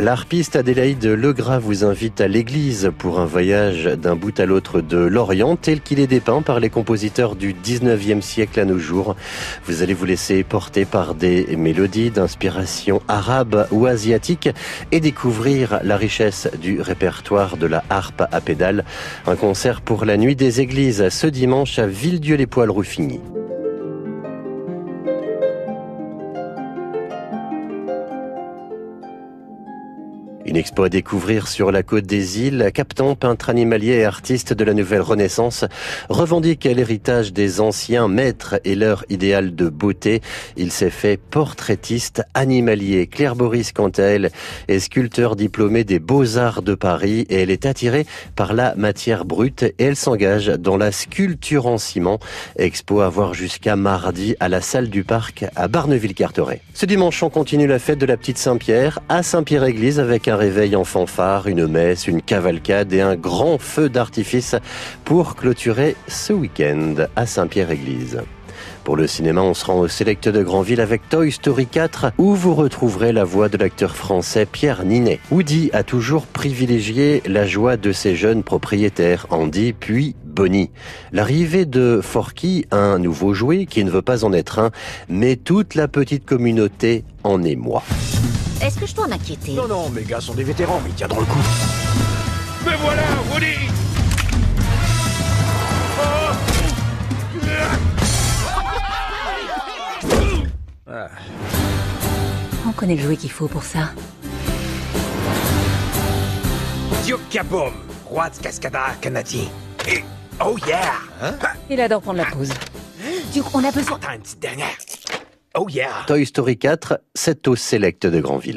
L'harpiste Adélaïde Legras vous invite à l'église pour un voyage d'un bout à l'autre de l'Orient tel qu'il est dépeint par les compositeurs du 19e siècle à nos jours. Vous allez vous laisser porter par des mélodies d'inspiration arabe ou asiatique et découvrir la richesse du répertoire de la harpe à pédale. Un concert pour la nuit des églises ce dimanche à Villedieu-les-Poils-Ruffigny. Une expo à découvrir sur la côte des îles. Captain, peintre animalier et artiste de la nouvelle Renaissance, revendique l'héritage des anciens maîtres et leur idéal de beauté. Il s'est fait portraitiste animalier. Claire Boris, quant à elle, est sculpteur diplômé des Beaux-Arts de Paris et elle est attirée par la matière brute et elle s'engage dans la sculpture en ciment. Expo à voir jusqu'à mardi à la salle du parc à Barneville-Carteret. Ce dimanche, on continue la fête de la petite Saint-Pierre à Saint-Pierre-Église avec un réveil en fanfare, une messe, une cavalcade et un grand feu d'artifice pour clôturer ce week-end à Saint-Pierre-Église. Pour le cinéma, on se rend au Select de Grandville avec Toy Story 4, où vous retrouverez la voix de l'acteur français Pierre Ninet. Woody a toujours privilégié la joie de ses jeunes propriétaires, Andy puis Bonnie. L'arrivée de Forky, un nouveau jouet qui ne veut pas en être un, mais toute la petite communauté en émoi. Est-ce que je dois m'inquiéter Non, non, mes gars sont des vétérans, mais ils tiendront le coup. Me voilà, Woody On connaît le jouet qu'il faut pour ça. Diokabom, roi de Cascada canadien. Et oh yeah hein? Il adore prendre la pause. Duke, on a besoin... T'as une petite dernière. Oh Toy Story 4, c'est au Select de Grandville.